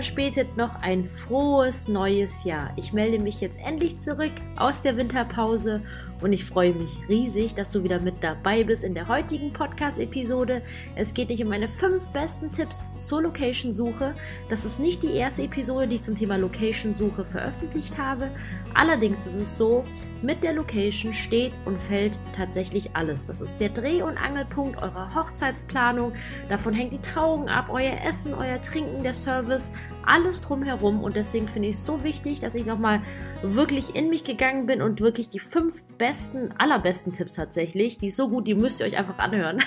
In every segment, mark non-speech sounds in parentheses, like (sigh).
verspätet noch ein frohes neues Jahr. Ich melde mich jetzt endlich zurück aus der Winterpause und ich freue mich riesig, dass du wieder mit dabei bist in der heutigen Podcast-Episode. Es geht nicht um meine fünf besten Tipps zur Location-Suche. Das ist nicht die erste Episode, die ich zum Thema Location-Suche veröffentlicht habe. Allerdings ist es so, mit der Location steht und fällt tatsächlich alles. Das ist der Dreh- und Angelpunkt eurer Hochzeitsplanung. Davon hängt die Trauung ab, euer Essen, euer Trinken, der Service, alles drumherum. Und deswegen finde ich es so wichtig, dass ich nochmal wirklich in mich gegangen bin und wirklich die fünf besten, allerbesten Tipps tatsächlich, die ist so gut, die müsst ihr euch einfach anhören,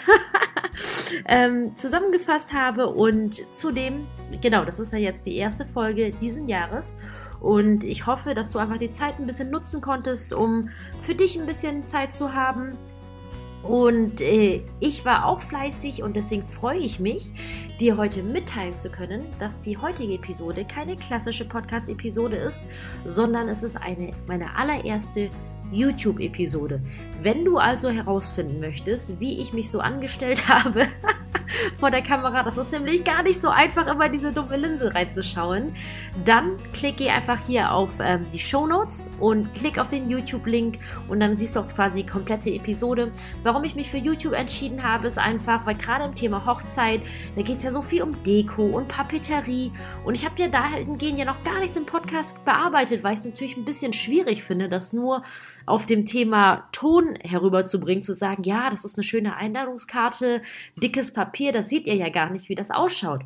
(laughs) ähm, zusammengefasst habe. Und zudem, genau, das ist ja jetzt die erste Folge diesen Jahres. Und ich hoffe, dass du einfach die Zeit ein bisschen nutzen konntest, um für dich ein bisschen Zeit zu haben. Und äh, ich war auch fleißig und deswegen freue ich mich, dir heute mitteilen zu können, dass die heutige Episode keine klassische Podcast-Episode ist, sondern es ist eine meine allererste YouTube-Episode. Wenn du also herausfinden möchtest, wie ich mich so angestellt (laughs) habe vor der Kamera, das ist nämlich gar nicht so einfach, immer diese dumme Linse reinzuschauen, dann klicke einfach hier auf ähm, die Show Notes und klick auf den YouTube-Link und dann siehst du auch quasi die komplette Episode. Warum ich mich für YouTube entschieden habe, ist einfach, weil gerade im Thema Hochzeit, da geht es ja so viel um Deko und Papeterie. Und ich habe ja dahingehend ja noch gar nichts im Podcast bearbeitet, weil ich es natürlich ein bisschen schwierig finde, das nur auf dem Thema Ton herüberzubringen, zu sagen, ja, das ist eine schöne Einladungskarte, dickes Papier, das seht ihr ja gar nicht, wie das ausschaut.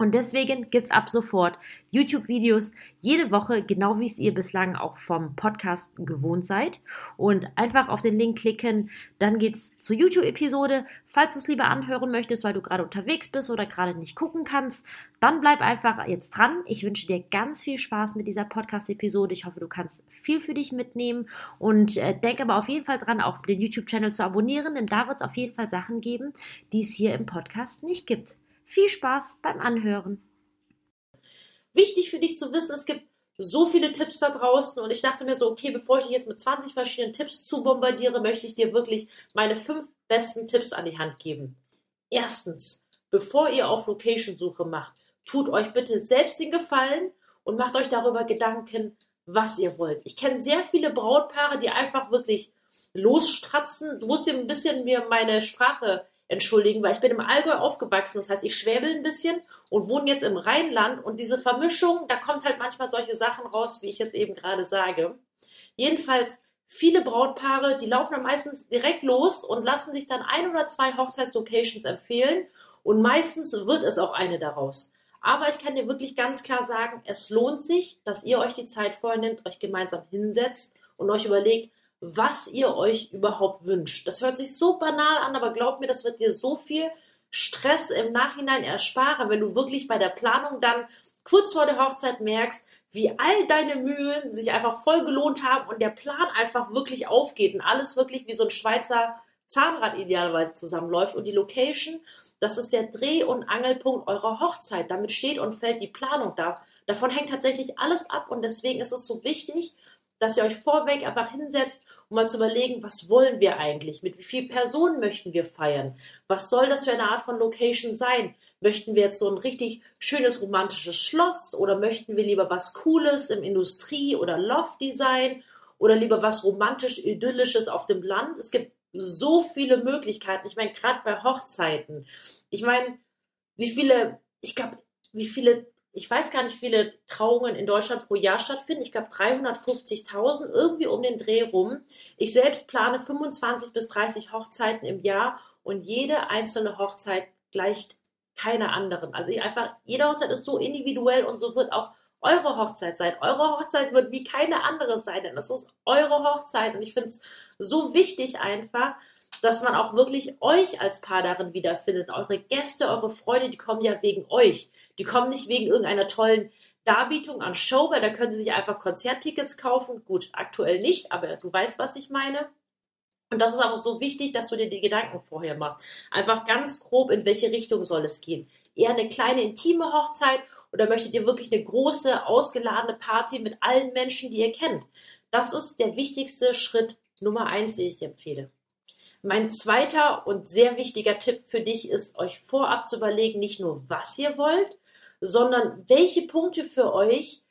Und deswegen gibt's ab sofort YouTube-Videos jede Woche, genau wie es ihr bislang auch vom Podcast gewohnt seid. Und einfach auf den Link klicken, dann geht's zur YouTube-Episode. Falls du es lieber anhören möchtest, weil du gerade unterwegs bist oder gerade nicht gucken kannst, dann bleib einfach jetzt dran. Ich wünsche dir ganz viel Spaß mit dieser Podcast-Episode. Ich hoffe, du kannst viel für dich mitnehmen und äh, denk aber auf jeden Fall dran, auch den YouTube-Channel zu abonnieren, denn da wird es auf jeden Fall Sachen geben, die es hier im Podcast nicht gibt. Viel Spaß beim Anhören. Wichtig für dich zu wissen, es gibt so viele Tipps da draußen und ich dachte mir so, okay, bevor ich dich jetzt mit 20 verschiedenen Tipps zu bombardiere, möchte ich dir wirklich meine fünf besten Tipps an die Hand geben. Erstens, bevor ihr auf Location-Suche macht, tut euch bitte selbst den Gefallen und macht euch darüber Gedanken, was ihr wollt. Ich kenne sehr viele Brautpaare, die einfach wirklich losstratzen. Du musst dir ein bisschen mir meine Sprache entschuldigen, weil ich bin im Allgäu aufgewachsen, das heißt, ich schwäbel ein bisschen und wohne jetzt im Rheinland und diese Vermischung, da kommt halt manchmal solche Sachen raus, wie ich jetzt eben gerade sage. Jedenfalls viele Brautpaare, die laufen dann meistens direkt los und lassen sich dann ein oder zwei Hochzeitslocations empfehlen und meistens wird es auch eine daraus. Aber ich kann dir wirklich ganz klar sagen, es lohnt sich, dass ihr euch die Zeit vornimmt, euch gemeinsam hinsetzt und euch überlegt, was ihr euch überhaupt wünscht. Das hört sich so banal an, aber glaubt mir, das wird dir so viel Stress im Nachhinein ersparen, wenn du wirklich bei der Planung dann kurz vor der Hochzeit merkst, wie all deine Mühen sich einfach voll gelohnt haben und der Plan einfach wirklich aufgeht und alles wirklich wie so ein Schweizer Zahnrad idealerweise zusammenläuft und die Location, das ist der Dreh- und Angelpunkt eurer Hochzeit. Damit steht und fällt die Planung da. Davon hängt tatsächlich alles ab und deswegen ist es so wichtig, dass ihr euch vorweg einfach hinsetzt, um mal zu überlegen, was wollen wir eigentlich? Mit wie vielen Personen möchten wir feiern? Was soll das für eine Art von Location sein? Möchten wir jetzt so ein richtig schönes romantisches Schloss oder möchten wir lieber was Cooles im Industrie- oder Loft-Design oder lieber was romantisch idyllisches auf dem Land? Es gibt so viele Möglichkeiten. Ich meine, gerade bei Hochzeiten. Ich meine, wie viele, ich glaube, wie viele ich weiß gar nicht, wie viele Trauungen in Deutschland pro Jahr stattfinden. Ich glaube 350.000, irgendwie um den Dreh rum. Ich selbst plane 25 bis 30 Hochzeiten im Jahr und jede einzelne Hochzeit gleicht keiner anderen. Also einfach, jede Hochzeit ist so individuell und so wird auch eure Hochzeit sein. Eure Hochzeit wird wie keine andere sein, denn das ist eure Hochzeit und ich finde es so wichtig einfach, dass man auch wirklich euch als Paar darin wiederfindet. Eure Gäste, eure Freunde, die kommen ja wegen euch. Die kommen nicht wegen irgendeiner tollen Darbietung an Show, weil da können sie sich einfach Konzerttickets kaufen. Gut, aktuell nicht, aber du weißt, was ich meine. Und das ist aber so wichtig, dass du dir die Gedanken vorher machst. Einfach ganz grob, in welche Richtung soll es gehen. Eher eine kleine intime Hochzeit oder möchtet ihr wirklich eine große, ausgeladene Party mit allen Menschen, die ihr kennt? Das ist der wichtigste Schritt Nummer eins, den ich empfehle. Mein zweiter und sehr wichtiger Tipp für dich ist, euch vorab zu überlegen, nicht nur was ihr wollt, sondern welche Punkte für euch,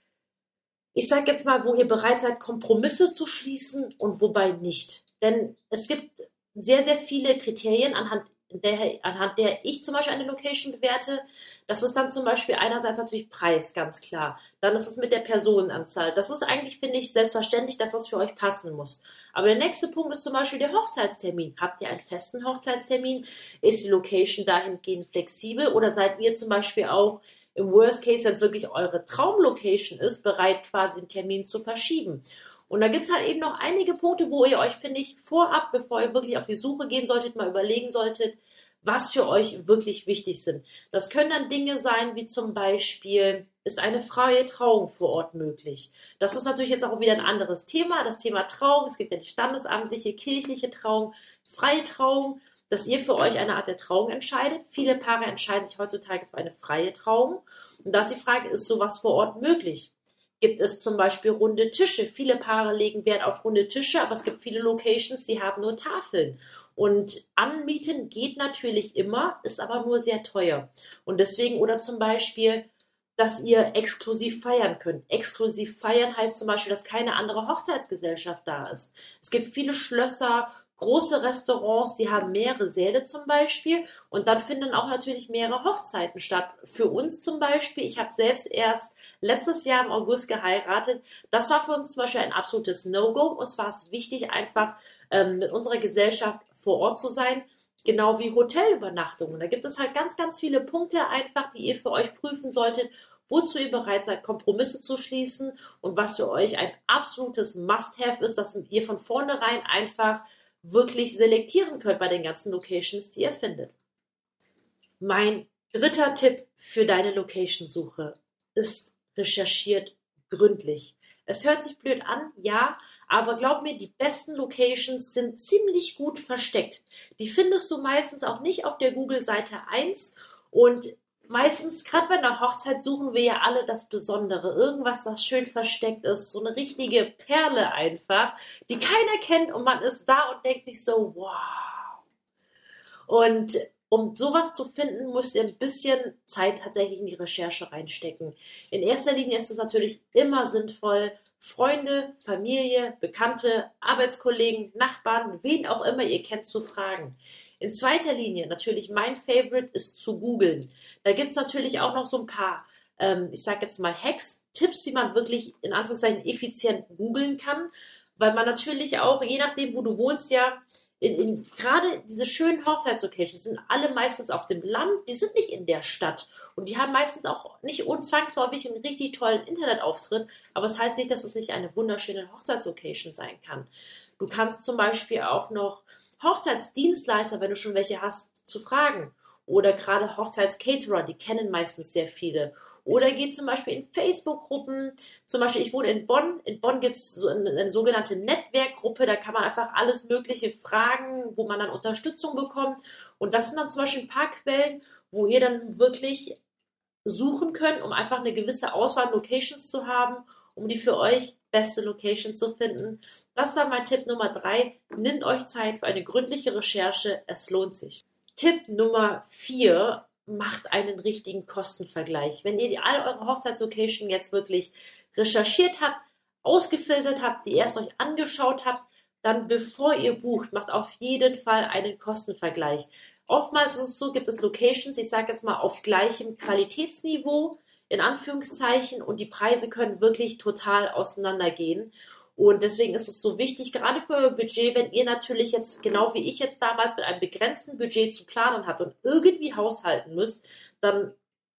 ich sage jetzt mal, wo ihr bereit seid, Kompromisse zu schließen und wobei nicht. Denn es gibt sehr, sehr viele Kriterien, anhand der, anhand der ich zum Beispiel eine Location bewerte. Das ist dann zum Beispiel einerseits natürlich Preis, ganz klar. Dann ist es mit der Personenanzahl. Das ist eigentlich, finde ich, selbstverständlich, dass das für euch passen muss. Aber der nächste Punkt ist zum Beispiel der Hochzeitstermin. Habt ihr einen festen Hochzeitstermin? Ist die Location dahingehend flexibel? Oder seid ihr zum Beispiel auch im Worst Case, wenn es wirklich eure Traumlocation ist, bereit, quasi den Termin zu verschieben? Und da gibt es halt eben noch einige Punkte, wo ihr euch, finde ich, vorab, bevor ihr wirklich auf die Suche gehen solltet, mal überlegen solltet, was für euch wirklich wichtig sind. Das können dann Dinge sein, wie zum Beispiel, ist eine freie Trauung vor Ort möglich? Das ist natürlich jetzt auch wieder ein anderes Thema, das Thema Trauung. Es gibt ja die standesamtliche, kirchliche Trauung, freie Trauung, dass ihr für euch eine Art der Trauung entscheidet. Viele Paare entscheiden sich heutzutage für eine freie Trauung. Und da ist die Frage, ist sowas vor Ort möglich? Gibt es zum Beispiel runde Tische? Viele Paare legen Wert auf runde Tische, aber es gibt viele Locations, die haben nur Tafeln. Und anmieten geht natürlich immer, ist aber nur sehr teuer. Und deswegen, oder zum Beispiel, dass ihr exklusiv feiern könnt. Exklusiv feiern heißt zum Beispiel, dass keine andere Hochzeitsgesellschaft da ist. Es gibt viele Schlösser, große Restaurants, die haben mehrere Säle zum Beispiel und dann finden auch natürlich mehrere Hochzeiten statt. Für uns zum Beispiel, ich habe selbst erst letztes Jahr im August geheiratet. Das war für uns zum Beispiel ein absolutes No-Go und zwar ist wichtig einfach ähm, mit unserer Gesellschaft vor Ort zu sein, genau wie Hotelübernachtungen. Da gibt es halt ganz, ganz viele Punkte einfach, die ihr für euch prüfen solltet, wozu ihr bereit seid, Kompromisse zu schließen und was für euch ein absolutes Must-Have ist, dass ihr von vornherein einfach wirklich selektieren könnt bei den ganzen Locations, die ihr findet. Mein dritter Tipp für deine Location-Suche ist recherchiert gründlich. Es hört sich blöd an, ja, aber glaub mir, die besten Locations sind ziemlich gut versteckt. Die findest du meistens auch nicht auf der Google-Seite 1 und meistens, gerade bei einer Hochzeit, suchen wir ja alle das Besondere. Irgendwas, das schön versteckt ist. So eine richtige Perle einfach, die keiner kennt und man ist da und denkt sich so, wow. Und um sowas zu finden, müsst ihr ein bisschen Zeit tatsächlich in die Recherche reinstecken. In erster Linie ist es natürlich immer sinnvoll, Freunde, Familie, Bekannte, Arbeitskollegen, Nachbarn, wen auch immer ihr kennt, zu fragen. In zweiter Linie natürlich mein Favorite ist zu googeln. Da gibt es natürlich auch noch so ein paar, ähm, ich sag jetzt mal Hacks, Tipps, die man wirklich in Anführungszeichen effizient googeln kann, weil man natürlich auch, je nachdem, wo du wohnst, ja gerade diese schönen Hochzeitslocations sind alle meistens auf dem Land, die sind nicht in der Stadt. Und die haben meistens auch nicht unzwangsläufig einen richtig tollen Internetauftritt, aber es das heißt nicht, dass es nicht eine wunderschöne Hochzeitslocation sein kann. Du kannst zum Beispiel auch noch Hochzeitsdienstleister, wenn du schon welche hast, zu fragen. Oder gerade Hochzeitscaterer, die kennen meistens sehr viele. Oder geht zum Beispiel in Facebook-Gruppen. Zum Beispiel, ich wohne in Bonn. In Bonn gibt es so eine, eine, sogenannte Netzwerkgruppe. Da kann man einfach alles Mögliche fragen, wo man dann Unterstützung bekommt. Und das sind dann zum Beispiel ein paar Quellen, wo ihr dann wirklich suchen könnt, um einfach eine gewisse Auswahl Locations zu haben, um die für euch beste Location zu finden. Das war mein Tipp Nummer drei. Nimmt euch Zeit für eine gründliche Recherche. Es lohnt sich. Tipp Nummer vier macht einen richtigen Kostenvergleich. Wenn ihr all eure Hochzeitslocation jetzt wirklich recherchiert habt, ausgefiltert habt, die erst euch angeschaut habt, dann bevor ihr bucht, macht auf jeden Fall einen Kostenvergleich. Oftmals ist es so, gibt es Locations, ich sage jetzt mal auf gleichem Qualitätsniveau, in Anführungszeichen, und die Preise können wirklich total auseinandergehen. Und deswegen ist es so wichtig, gerade für euer Budget, wenn ihr natürlich jetzt, genau wie ich jetzt damals, mit einem begrenzten Budget zu planen habt und irgendwie haushalten müsst, dann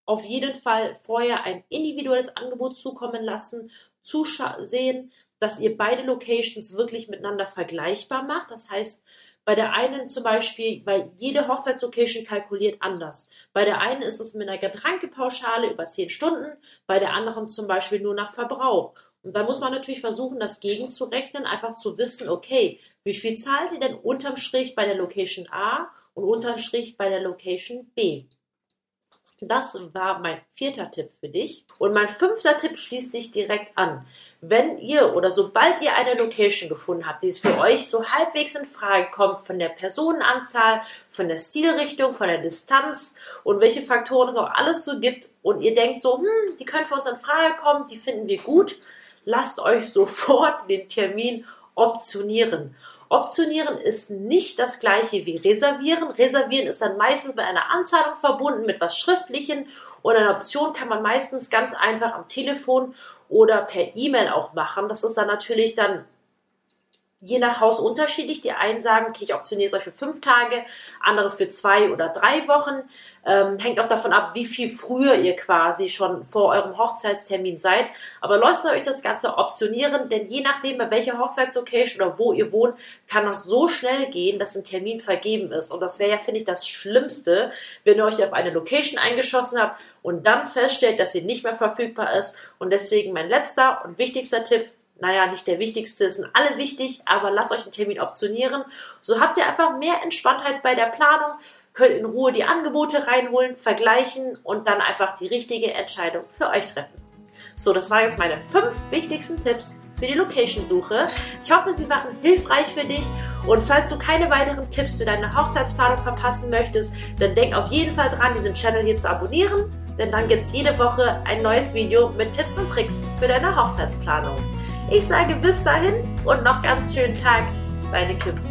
auf jeden Fall vorher ein individuelles Angebot zukommen lassen, zusehen, dass ihr beide Locations wirklich miteinander vergleichbar macht. Das heißt, bei der einen zum Beispiel, weil jede Hochzeitslocation kalkuliert anders. Bei der einen ist es mit einer Getränkepauschale über 10 Stunden, bei der anderen zum Beispiel nur nach Verbrauch. Und da muss man natürlich versuchen, das gegenzurechnen, einfach zu wissen, okay, wie viel zahlt ihr denn unterm Strich bei der Location A und unterm Strich bei der Location B? Das war mein vierter Tipp für dich. Und mein fünfter Tipp schließt sich direkt an. wenn ihr oder sobald ihr eine Location gefunden habt, die für euch so halbwegs in Frage kommt, von der Personenanzahl, von der Stilrichtung, von der Distanz und welche Faktoren es auch alles so gibt und ihr denkt so, hm, die können für uns in Frage kommen, die finden wir gut, lasst euch sofort den Termin optionieren. Optionieren ist nicht das gleiche wie reservieren. Reservieren ist dann meistens bei einer Anzahlung verbunden mit was Schriftlichen und eine Option kann man meistens ganz einfach am Telefon oder per E-Mail auch machen. Das ist dann natürlich dann je nach Haus unterschiedlich. Die einen sagen, okay, ich optioniere es euch für fünf Tage, andere für zwei oder drei Wochen. Ähm, hängt auch davon ab, wie viel früher ihr quasi schon vor eurem Hochzeitstermin seid. Aber lasst euch das Ganze optionieren, denn je nachdem, bei welcher Hochzeitslocation oder wo ihr wohnt, kann das so schnell gehen, dass ein Termin vergeben ist. Und das wäre ja, finde ich, das Schlimmste, wenn ihr euch auf eine Location eingeschossen habt und dann feststellt, dass sie nicht mehr verfügbar ist. Und deswegen mein letzter und wichtigster Tipp, naja, nicht der wichtigste, sind alle wichtig, aber lasst euch den Termin optionieren. So habt ihr einfach mehr Entspanntheit bei der Planung, könnt in Ruhe die Angebote reinholen, vergleichen und dann einfach die richtige Entscheidung für euch treffen. So, das waren jetzt meine fünf wichtigsten Tipps für die Location-Suche. Ich hoffe, sie waren hilfreich für dich. Und falls du keine weiteren Tipps für deine Hochzeitsplanung verpassen möchtest, dann denk auf jeden Fall dran, diesen Channel hier zu abonnieren, denn dann gibt es jede Woche ein neues Video mit Tipps und Tricks für deine Hochzeitsplanung. Ich sage bis dahin und noch ganz schönen Tag, deine Kim.